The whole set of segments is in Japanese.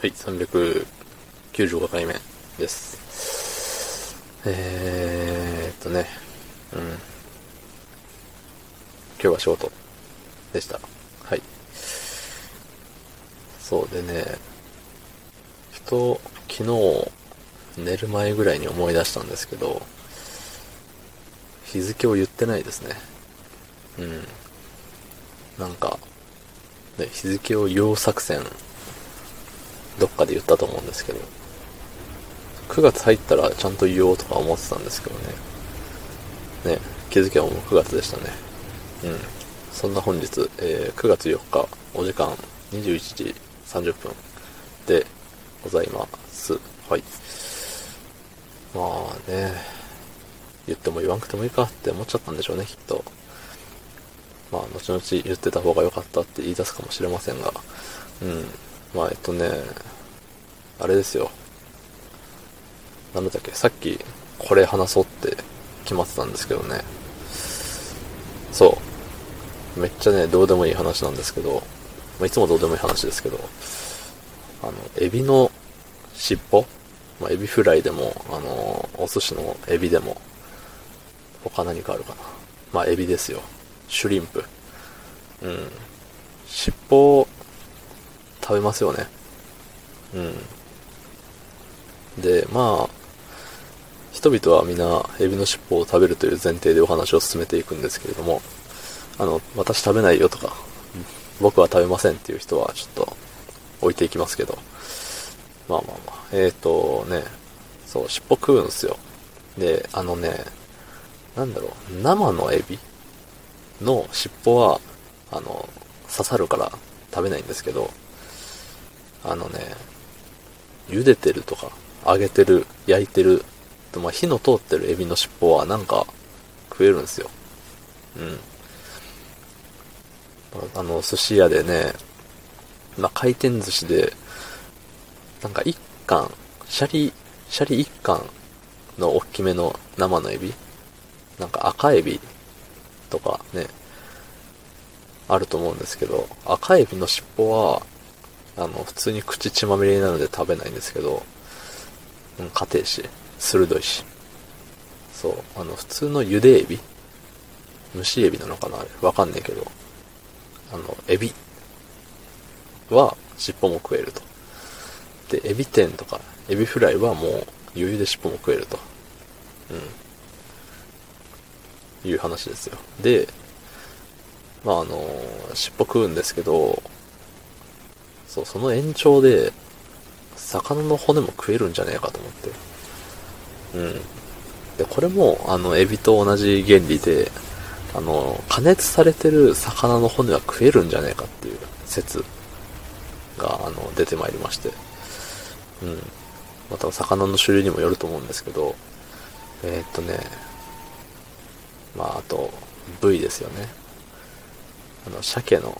はい、395回目です。えーっとね、うん。今日は仕事でした。はい。そうでね、ふと、昨日、寝る前ぐらいに思い出したんですけど、日付を言ってないですね。うん。なんか、ね、日付を言おう作戦、どっかで言ったと思うんですけど、9月入ったらちゃんと言おうとか思ってたんですけどね。ね、気づけばもう9月でしたね。うん。そんな本日、えー9月4日、お時間21時30分でございます。はい。まあね、言っても言わんくてもいいかって思っちゃったんでしょうね、きっと。まあ、後々言ってた方が良かったって言い出すかもしれませんが、うん。まあ、えっとね、あれですよ。なんだっけ、さっきこれ話そうって決まってたんですけどね。そう。めっちゃね、どうでもいい話なんですけど、まあ、いつもどうでもいい話ですけど、あの、エビの尻尾？まあ、エビフライでも、あの、お寿司のエビでも、他何かあるかな？まあ、エビですよ。シュリンプ。うん。尻尾、食べますよね。うん。で、まあ、人々はみんなエビの尻尾を食べるという前提でお話を進めていくんですけれども、あの、私食べないよとか、僕は食べませんっていう人はちょっと置いていきますけど、まあまあまあ、えーとね、そう、尻尾食うんすよ。で、あのね、なんだろう、生のエビの尻尾は、あの、刺さるから食べないんですけど、あのね、茹でてるとか、揚げてる、焼いてる、まあ、火の通ってるエビの尻尾はなんか食えるんですよ。うん。あの、寿司屋でね、まあ、回転寿司で、なんか一貫、シャリ、シャリ一貫の大きめの生のエビなんか赤エビとかね、あると思うんですけど、赤エビの尻尾は、あの、普通に口血まみれになるので食べないんですけど、うん、硬いし、鋭いし。そう、あの、普通の茹でエビ？蒸しエビなのかな。わかんないけど。あの、エビは尻尾も食えると。で、エビ天とか、エビフライはもう余裕で尻尾も食えると。うん。いう話ですよ。で、まああの、尻尾食うんですけど、そう、その延長で、魚の骨も食えるんじゃねえかと思って。うん。で、これも、あの、エビと同じ原理で、あの、加熱されてる魚の骨は食えるんじゃねえかっていう説が、あの、出てまいりまして。うん。また魚の種類にもよると思うんですけど、えーっとね、まあ、あと、部位ですよね。あの、鮭の、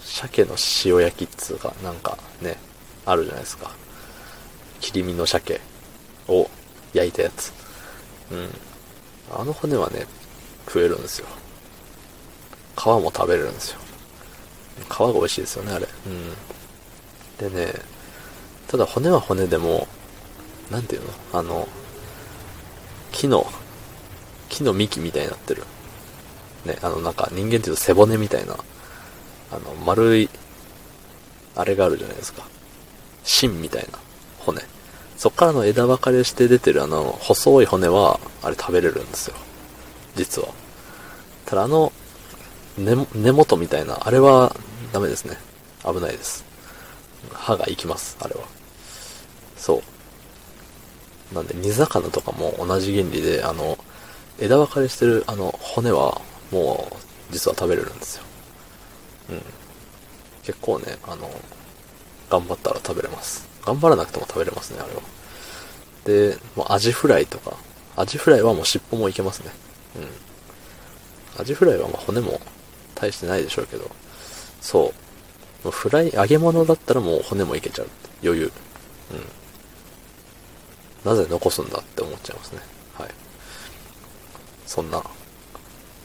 鮭の塩焼きっつうか、なんかね、あるじゃないですか。切り身の鮭を焼いたやつ。うん。あの骨はね、食えるんですよ。皮も食べれるんですよ。皮が美味しいですよね、あれ。うん。でね、ただ骨は骨でも、なんていうの？あの、木の、木の幹みたいになってる。ね、あのなんか人間っていうと背骨みたいな、あの丸い、あれがあるじゃないですか。芯みたいな骨。そっからの枝分かれして出てるあの細い骨は、あれ食べれるんですよ。実は。ただあの、根根元みたいな、あれはダメですね。危ないです。歯が生きます、あれは。そう。なんで、煮魚とかも同じ原理で、あの、枝分かれしてるあの骨は、もう、実は食べれるんですよ。うん。結構ね、あの、頑張ったら食べれます。頑張らなくても食べれますね、あれは。で、もうアジフライとか、アジフライはもう尻尾もいけますね。うん。アジフライはまあ骨も大してないでしょうけど、そう。もうフライ、揚げ物だったらもう骨もいけちゃう。余裕。うん。なぜ残すんだって思っちゃいますね。はい。そんな、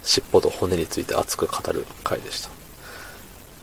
尻尾と骨について熱く語る回でした。